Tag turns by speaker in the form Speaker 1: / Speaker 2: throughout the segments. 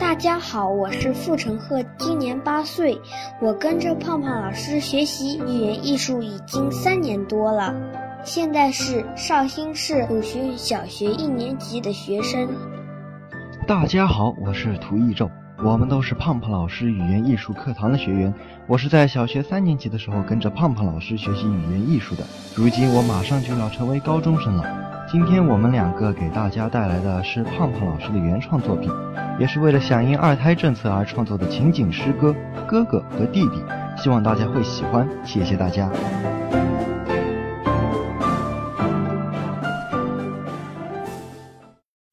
Speaker 1: 大家好，我是傅成鹤，今年八岁，我跟着胖胖老师学习语言艺术已经三年多了，现在是绍兴市鲁迅小学一年级的学生。
Speaker 2: 大家好，我是涂一宙，我们都是胖胖老师语言艺术课堂的学员。我是在小学三年级的时候跟着胖胖老师学习语言艺术的，如今我马上就要成为高中生了。今天我们两个给大家带来的是胖胖老师的原创作品，也是为了响应二胎政策而创作的情景诗歌《哥哥和弟弟》，希望大家会喜欢，谢谢大家。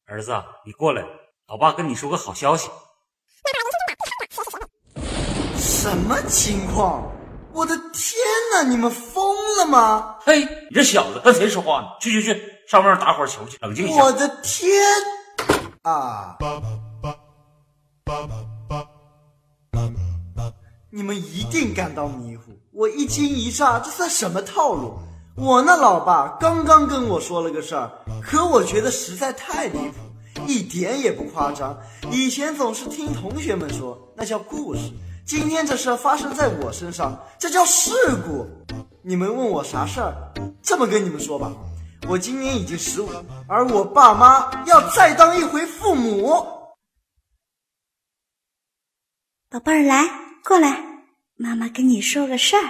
Speaker 3: 儿子，你过来，老爸跟你说个好消息。
Speaker 4: 什么情况？我的天哪！你们疯了吗？
Speaker 3: 嘿，你这小子跟谁说话呢？去去去，上面打会儿球去，冷静一下。
Speaker 4: 我的天啊！你们一定感到迷糊，我一惊一乍，这算什么套路？我那老爸刚刚跟我说了个事儿，可我觉得实在太离谱，一点也不夸张。以前总是听同学们说，那叫故事。今天这事儿发生在我身上，这叫事故。你们问我啥事儿？这么跟你们说吧，我今年已经十五，而我爸妈要再当一回父母。
Speaker 5: 宝贝儿，来过来，妈妈跟你说个事儿。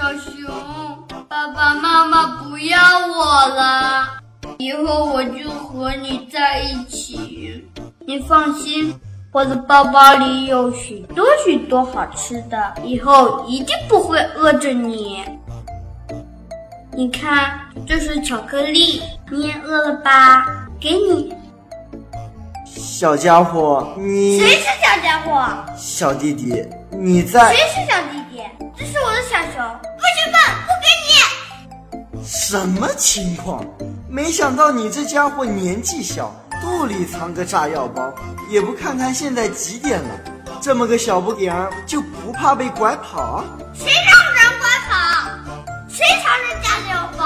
Speaker 6: 小熊，爸爸妈妈不要我了，以后我就和你在一起。你放心，我的包包里有许多许多好吃的，以后一定不会饿着你。你看，这是巧克力，你也饿了吧？给你。
Speaker 4: 小家伙，你
Speaker 6: 谁是小家伙？
Speaker 4: 小弟弟，你在？
Speaker 6: 谁是小弟弟？这是我的小熊，不给你！
Speaker 4: 什么情况？没想到你这家伙年纪小，肚里藏个炸药包，也不看看现在几点了，这么个小不点儿就不怕被拐跑？
Speaker 6: 谁让人拐跑？谁藏着炸药包？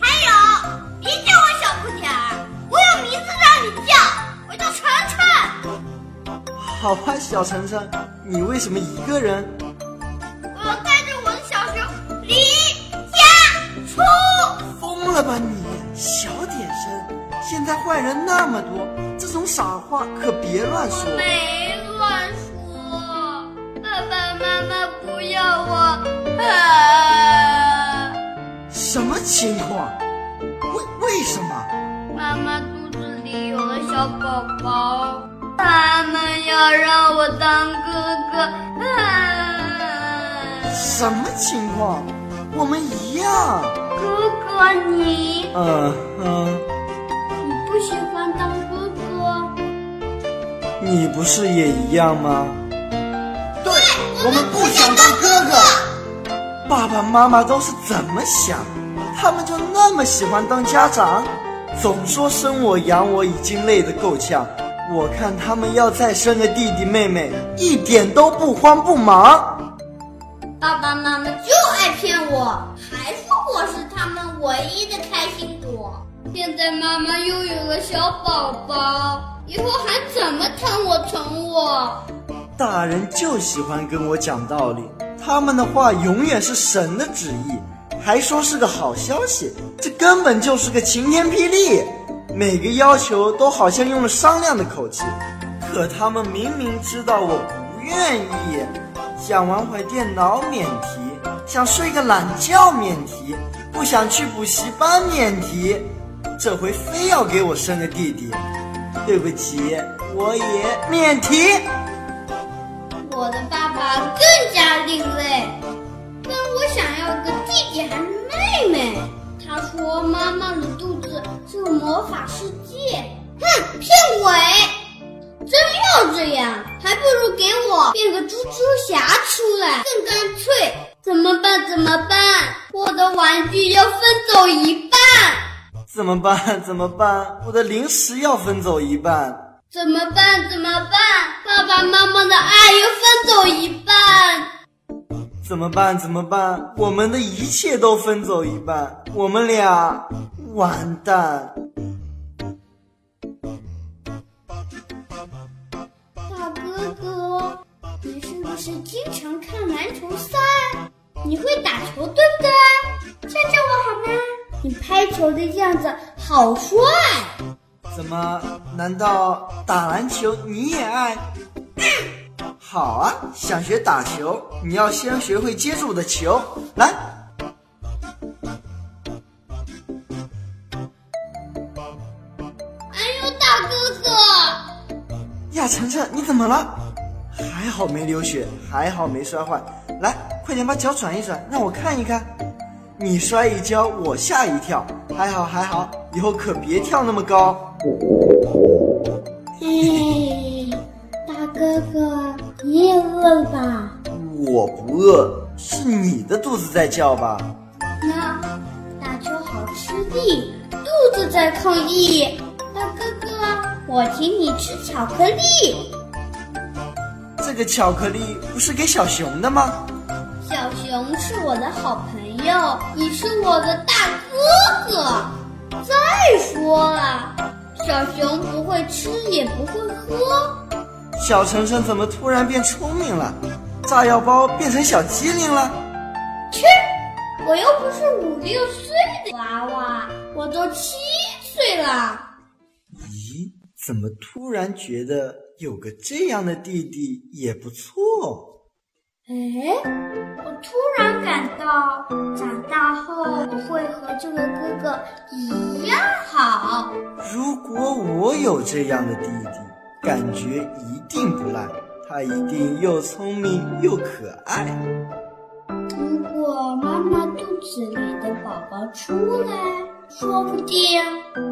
Speaker 6: 还有，别叫我小不点儿，我有名字让你叫，我叫晨晨。
Speaker 4: 好吧，小晨晨，你为什么一个人？了吧你，小点声！现在坏人那么多，这种傻话可别乱说。
Speaker 6: 没乱说，爸爸妈妈不要我。啊！
Speaker 4: 什么情况？为为什么？
Speaker 6: 妈妈肚子里有了小宝宝，他们要让我当哥哥。啊！
Speaker 4: 什么情况？我们一样。
Speaker 6: 哥哥，你……
Speaker 4: 嗯嗯。
Speaker 6: 你不喜欢当哥哥？
Speaker 4: 你不是也一样吗？
Speaker 6: 对，
Speaker 4: 我们不想当哥哥。爸爸妈妈都是怎么想？他们就那么喜欢当家长？总说生我养我已经累得够呛，我看他们要再生个弟弟妹妹，一点都不慌不忙。
Speaker 6: 爸爸妈妈就爱骗我，唯一的开心果。现在妈妈又有了小宝宝，以后还怎么疼我宠我？
Speaker 4: 大人就喜欢跟我讲道理，他们的话永远是神的旨意，还说是个好消息，这根本就是个晴天霹雳。每个要求都好像用了商量的口气，可他们明明知道我不愿意，想玩会电脑免提，想睡个懒觉免提，不想去补习班免提，这回非要给我生个弟弟，对不起，我也免提。
Speaker 6: 我的爸爸更加另类，问我想要个弟弟还是妹妹。他说妈妈的肚子是个魔法世界。哼，骗鬼！要这样，还不如给我变个猪猪侠出来更干脆。怎么办？怎么办？我的玩具要分走一半。
Speaker 4: 怎么办？怎么办？我的零食要分走一半。
Speaker 6: 怎么办？怎么办？爸爸妈妈的爱要分走一半。
Speaker 4: 怎么办？怎么办？我们的一切都分走一半，我们俩完蛋。
Speaker 6: 不是经常看篮球赛？你会打球对不对？教教我好吗？你拍球的样子好帅。
Speaker 4: 怎么？难道打篮球你也爱？好啊，想学打球，你要先学会接住我的球。来，
Speaker 6: 哎呦，大哥哥！
Speaker 4: 呀，晨晨，你怎么了？还好没流血，还好没摔坏。来，快点把脚转一转，让我看一看。你摔一跤，我吓一跳。还好还好，以后可别跳那么高。
Speaker 6: 嘿，大哥哥，你也饿了吧？
Speaker 4: 我不饿，是你的肚子在叫吧？
Speaker 6: 那打球好吃力，肚子在抗议。大哥哥，我请你吃巧克力。
Speaker 4: 这个巧克力不是给小熊的吗？
Speaker 6: 小熊是我的好朋友，你是我的大哥哥。再说了，小熊不会吃也不会喝。
Speaker 4: 小晨晨怎么突然变聪明了？炸药包变成小机灵了？
Speaker 6: 切！我又不是五六岁的娃娃，我都七岁了。
Speaker 4: 咦，怎么突然觉得有个这样的弟弟也不错？
Speaker 6: 哎，我突然感到长大后我会和这位哥哥一样好。
Speaker 4: 如果我有这样的弟弟，感觉一定不赖，他一定又聪明又可爱。
Speaker 6: 如果妈妈肚子里的宝宝出来，说不定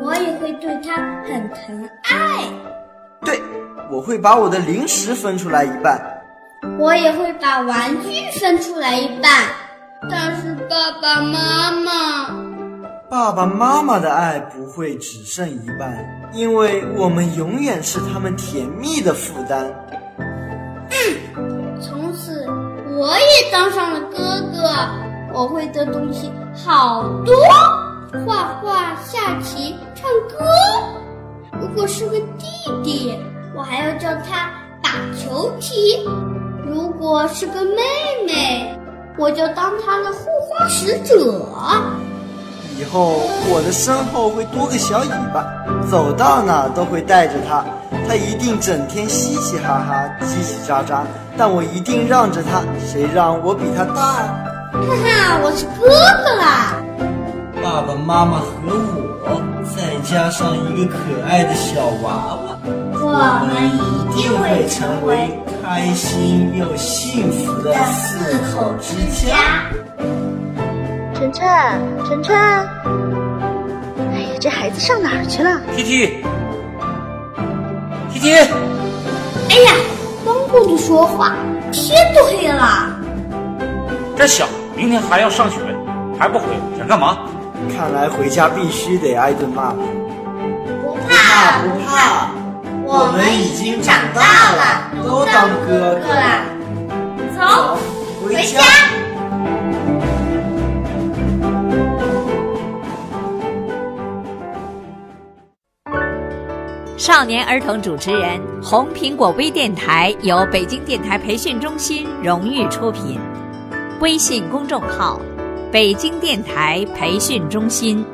Speaker 6: 我也会对他很疼爱。
Speaker 4: 对，我会把我的零食分出来一半。
Speaker 6: 我也会把玩具分出来一半，但是爸爸妈妈，
Speaker 4: 爸爸妈妈的爱不会只剩一半，因为我们永远是他们甜蜜的负担。
Speaker 6: 嗯，从此我也当上了哥哥，我会的东西好多，他打球踢。如果是个妹妹，我就当她的护花使者。
Speaker 4: 以后我的身后会多个小尾巴，走到哪都会带着它。它一定整天嘻嘻哈哈、叽叽喳喳，但我一定让着它。谁让我比它大？
Speaker 6: 哈哈，我是哥哥啦！
Speaker 4: 爸爸妈妈和我，再加上一个可爱的小娃娃，
Speaker 6: 我们一定会成为。
Speaker 4: 开心又幸福的四口之家。
Speaker 5: 晨晨，晨晨，哎呀，这孩子上哪儿去了
Speaker 3: ？T T T T，
Speaker 6: 哎呀，光顾着说话，天都黑了。
Speaker 3: 这小子明天还要上学，还不回，想干嘛？
Speaker 4: 看来回家必须得挨顿骂。
Speaker 6: 不怕
Speaker 4: 不怕。
Speaker 6: 我们已经长大了，
Speaker 4: 都当哥哥了。
Speaker 6: 走，回家。
Speaker 7: 少年儿童主持人，红苹果微电台由北京电台培训中心荣誉出品，微信公众号：北京电台培训中心。